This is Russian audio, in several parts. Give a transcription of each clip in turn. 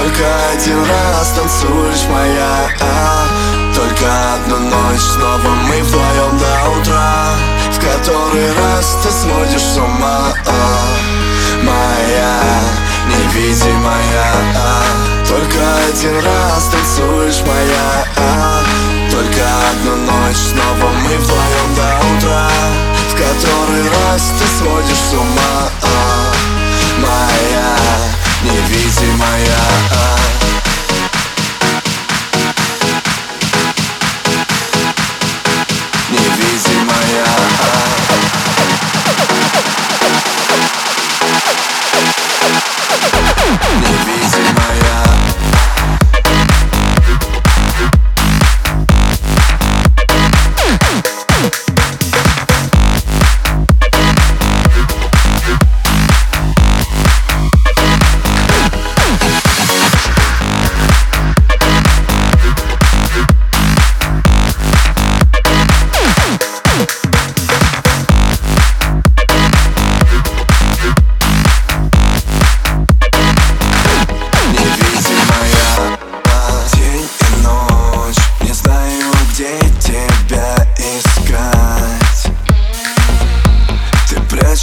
один раз танцуешь моя а, Только одну ночь снова мы вдвоем до утра. В который раз ты сводишь с ума а, Моя невидимая а, Только один раз танцуешь моя а, Только одну ночь снова мы вдвоем до утра. В который раз ты сводишь с ума а,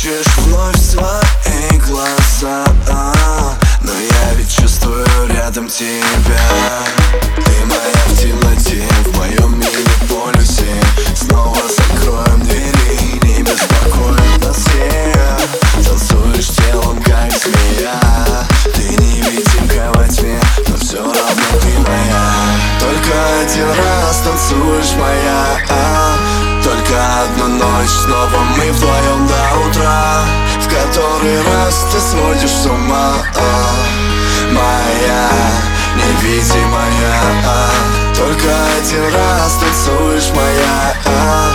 Прячешь вновь свои глаза Но я ведь чувствую рядом тебя. Ты моя в темноте, в моем мини-полюсе. Снова закроем двери, не беспокоит нас всех Танцуешь телом, как змея. Ты невидимка во тьме, но все равно ты моя. Только один раз танцуешь моя. а, Только одну ночь, снова мы вдвоем до утра. В который раз ты сводишь с ума. А, Моя невидимая. А, Только один раз танцуешь моя. А,